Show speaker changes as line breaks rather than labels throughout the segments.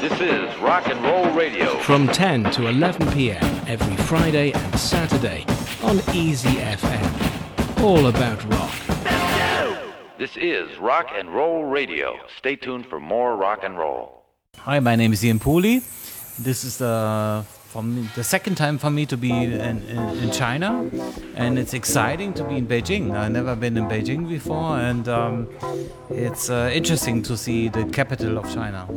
This is Rock and Roll Radio.
From 10 to 11 p.m. every Friday and Saturday on Easy FM. All about rock.
This is Rock and Roll Radio. Stay tuned for more rock and roll.
Hi, my name is Ian Pooley. This is the for me, the second time for me to be in, in, in, China, and it's exciting to be in Beijing. I've never been in Beijing before, and um, it's uh, interesting to see the capital of China.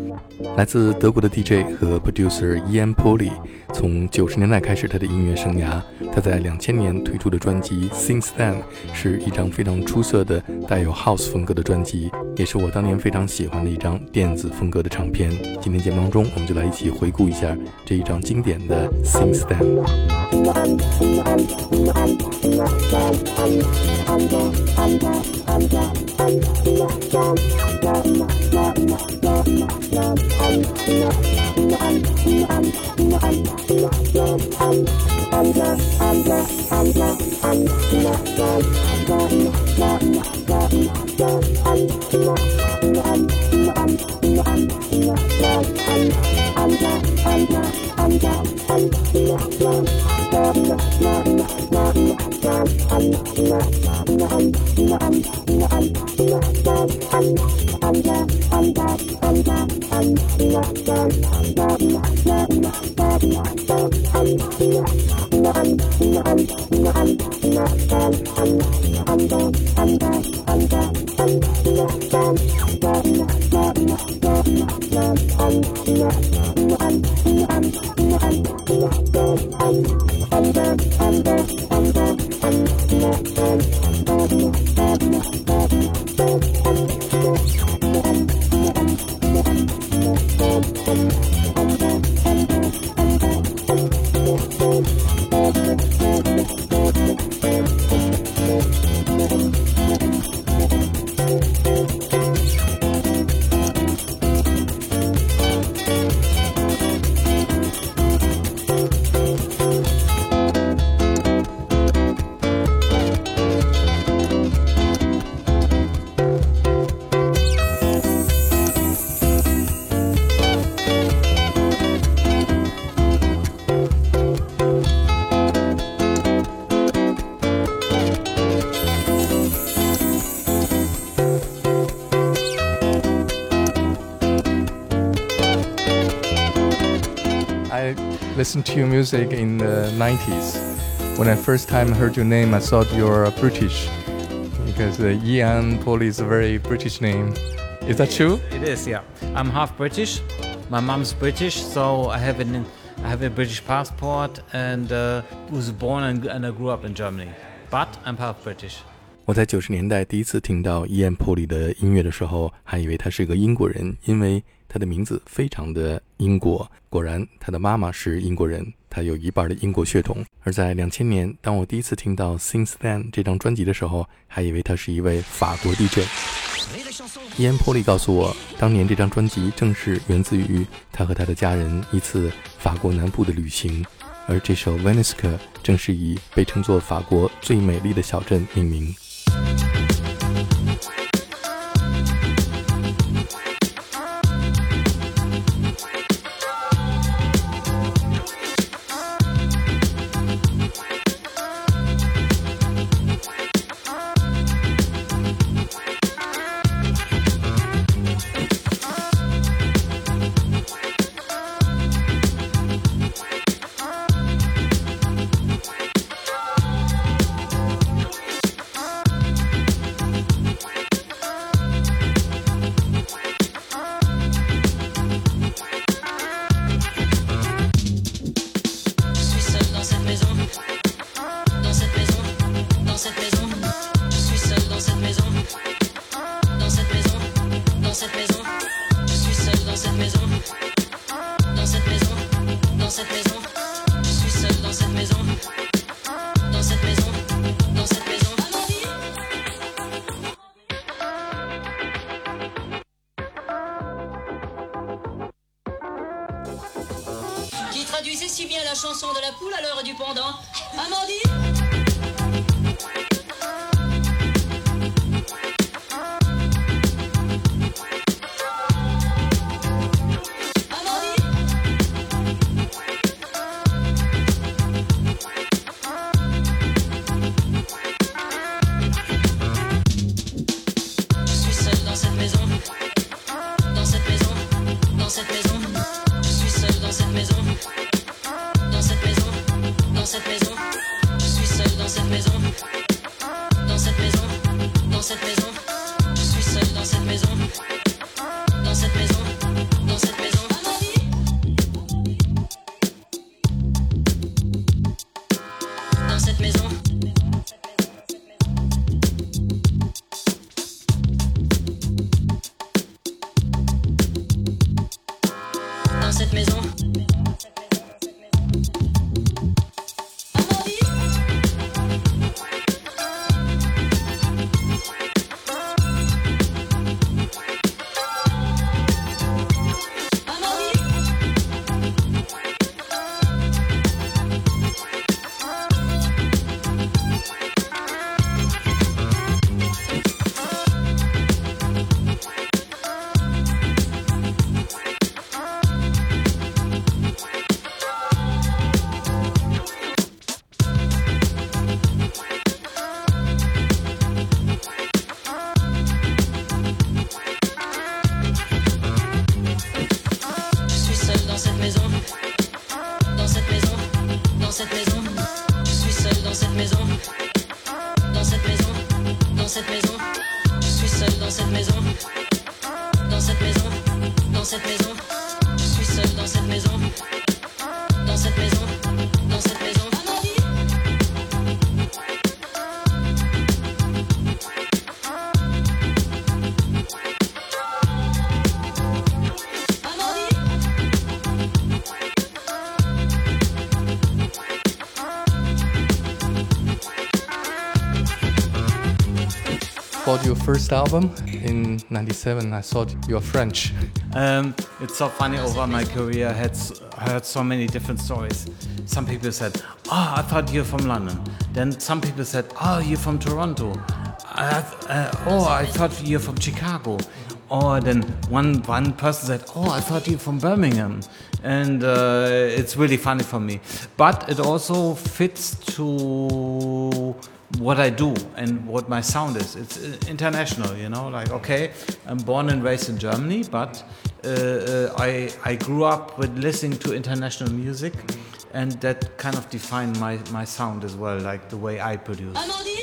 来自德国的 DJ 和 producer Ian Pooley，从九十年代开始他的音乐生涯。他在两千年推出的专辑《Since Then》是一张非常出色的带有 house 风格的专辑。也是我当年非常喜欢的一张电子风格的唱片。今天节目当中，我们就来一起回顾一下这一张经典的 Synth Step I'm down, I'm down, I'm down, I'm down. Since Then。listened to your music in the 90s. When I first time heard your name, I thought you're British because uh, Ian Pooley is a very British name. Is that true?
It is, yeah. I'm half British. My mom's British, so I have an I have a British passport and uh, was born and, and I grew up in Germany. But I'm half British.
我在九十年代第一次听到 Ian 他的名字非常的英国，果然他的妈妈是英国人，他有一半的英国血统。而在两千年，当我第一次听到《Since Then》这张专辑的时候，还以为他是一位法国 DJ。伊恩·波利告诉我，当年这张专辑正是源自于他和他的家人一次法国南部的旅行，而这首《Venice》正是以被称作法国最美丽的小镇命名。
Chanson de la poule à l'heure du pendant. Amandine
first album in '97, I thought you're French.
Um, it's so funny over my career. I had heard so many different stories. Some people said, "Oh, I thought you're from London." Then some people said, "Oh, you're from Toronto." I, uh, oh, I thought you're from Chicago. Or then one one person said, "Oh, I thought you're from Birmingham," and uh, it's really funny for me. But it also fits to what I do and what my sound is. It's uh, international, you know. Like, okay, I'm born and raised in Germany, but uh, uh, I I grew up with listening to international music, and that kind of defined my my sound as well, like the way I produce.
Amandine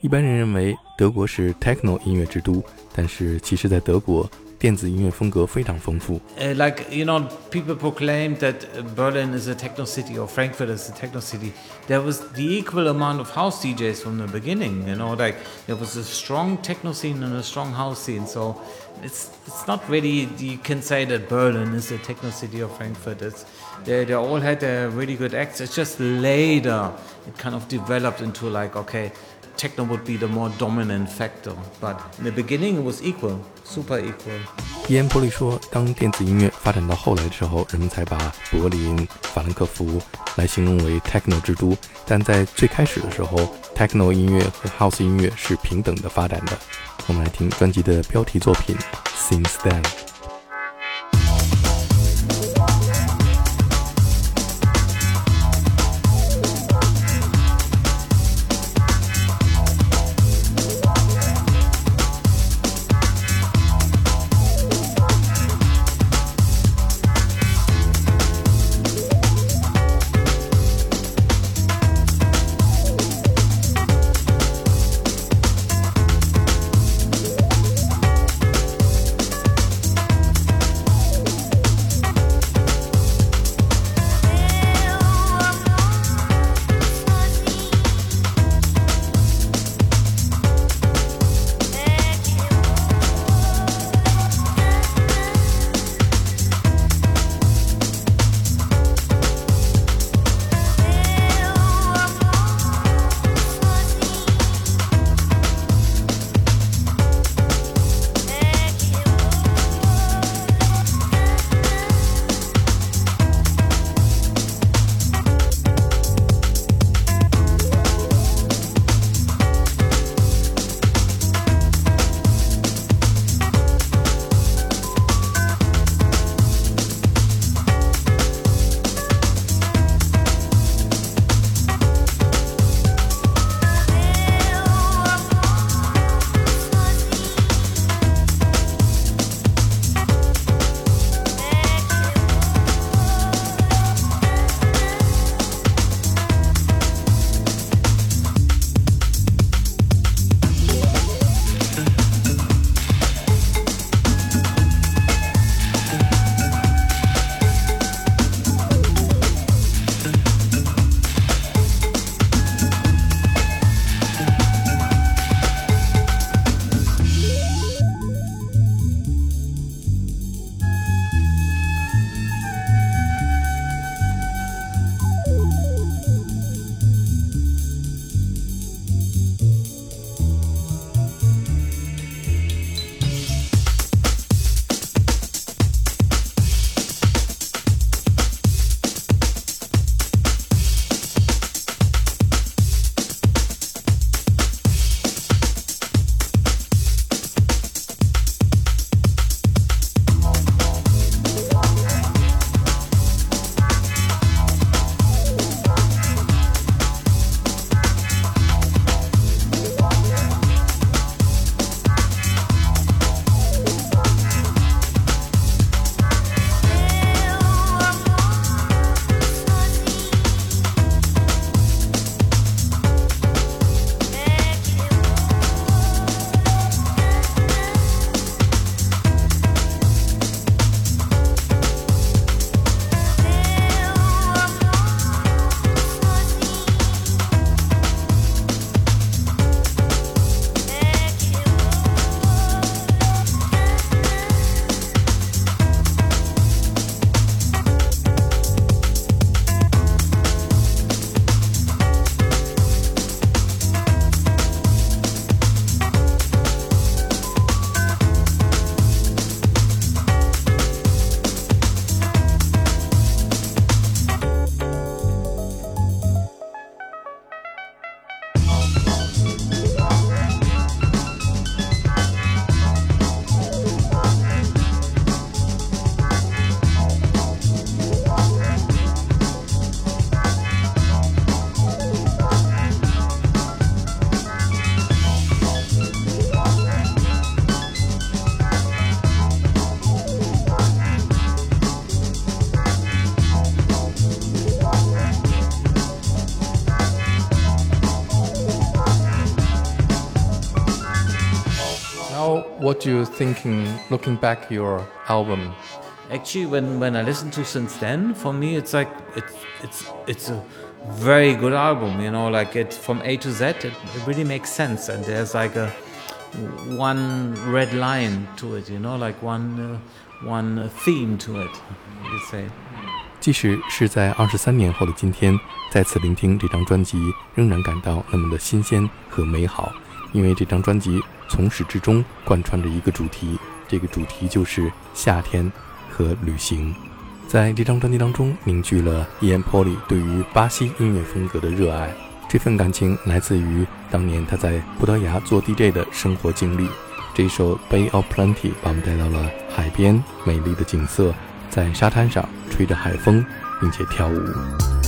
一般人认为德国是 techno 音乐之都，但是其实，在德国， 电子音乐风格非常丰富。
Uh, like you know, people proclaim that uh, Berlin is a techno city or Frankfurt is a techno city. There was the equal amount of house DJs from the beginning. You know, like there was a strong techno scene and a strong house scene. So it's it's not really you can say that Berlin is a techno city or Frankfurt. It's they they all had a really good acts. It's just later it kind of developed into like okay. Techno would be the more dominant factor, but in the beginning it was equal, super equal.
伊恩·波利说，当电子音乐发展到后来的时候，人们才把柏林、法兰克福来形容为 techno 之都。但在最开始的时候，techno 音乐和 house 音乐是平等的发展的。我们来听专辑的标题作品《Since Then》。what you thinking looking back your album?
Actually, when, when I listen to since then, for me, it's like it's it's it's a very good album. You know, like it from A to Z, it, it really makes sense, and there's like a one red line to it. You know, like one uh, one theme to it. You say.
即使是在二十三年后的今天，再次聆听这张专辑，仍然感到那么的新鲜和美好， 因为这张专辑从始至终贯穿着一个主题，这个主题就是夏天和旅行。在这张专辑当中，凝聚了 Ian Pauli 对于巴西音乐风格的热爱，这份感情来自于当年他在葡萄牙做 DJ 的生活经历。这首《Bay of Plenty》把我们带到了海边，美丽的景色。在沙滩上吹着海风，并且跳舞。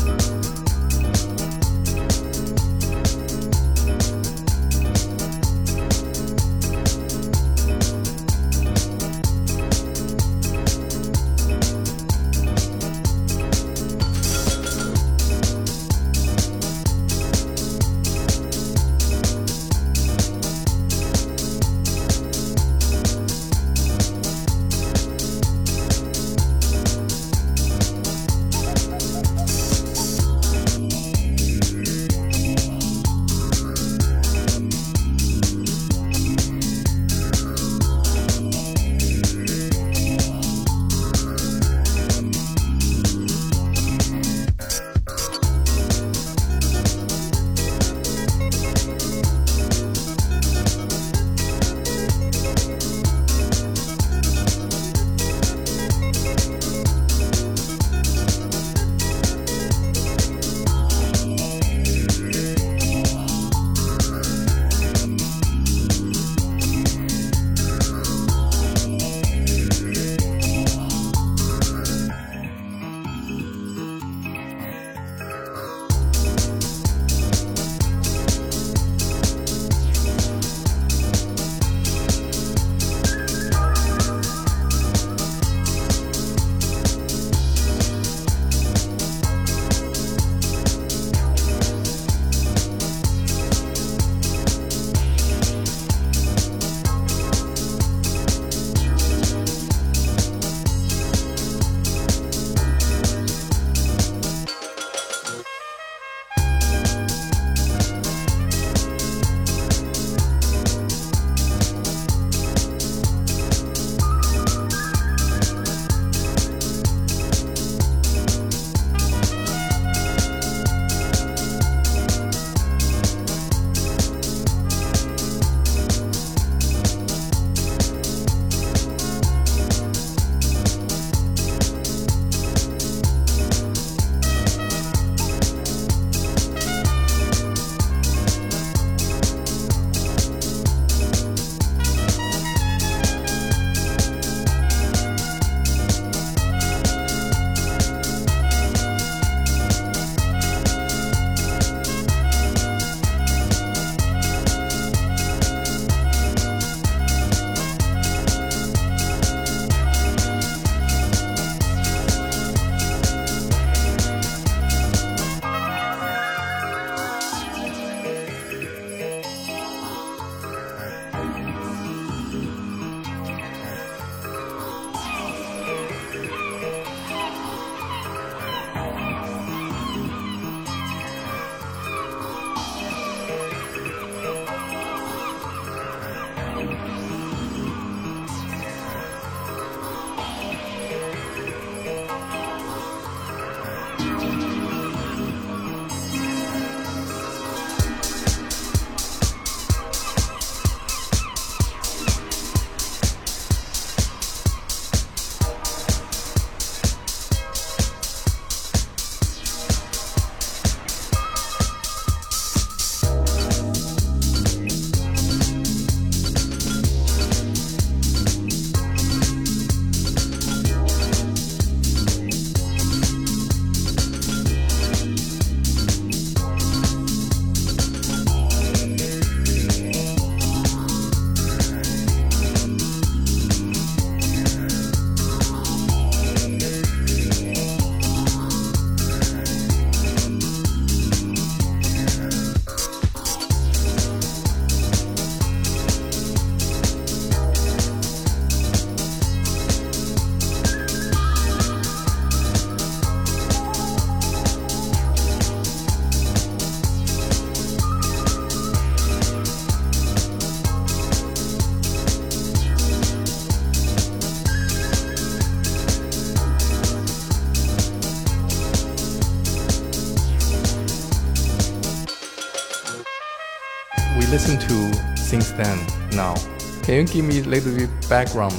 Listen to since then now. Can you give me a little bit background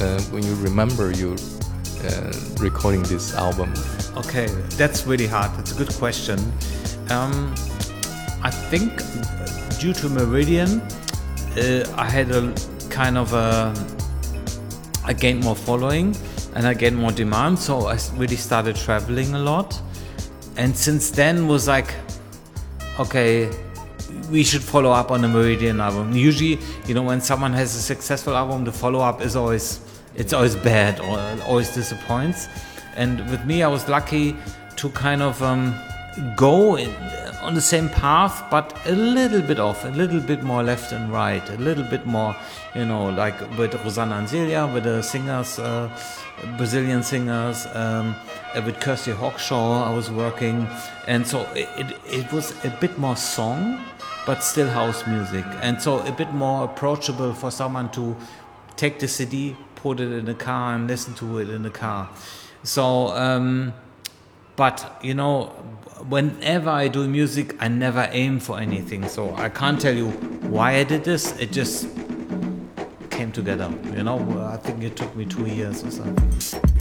uh, when you remember you uh, recording this album?
Okay, that's really hard. That's a good question. Um, I think due to Meridian, uh, I had a kind of a. I gained more following and I gained more demand, so I really started traveling a lot. And since then was like, okay, we should follow up on the Meridian album. Usually, you know, when someone has a successful album, the follow up is always it's always bad or always disappoints. And with me, I was lucky to kind of um, go in, on the same path, but a little bit off, a little bit more left and right, a little bit more, you know, like with Rosanna and Zélia, with the singers, uh, Brazilian singers, um, uh, with Kirsty Hawkshaw, I was working, and so it, it, it was a bit more song, but still house music, and so a bit more approachable for someone to take the CD, put it in the car, and listen to it in the car. So. Um, but you know whenever i do music i never aim for anything. So i can't tell you why i did this. It just came together you know? I think it took me two years or something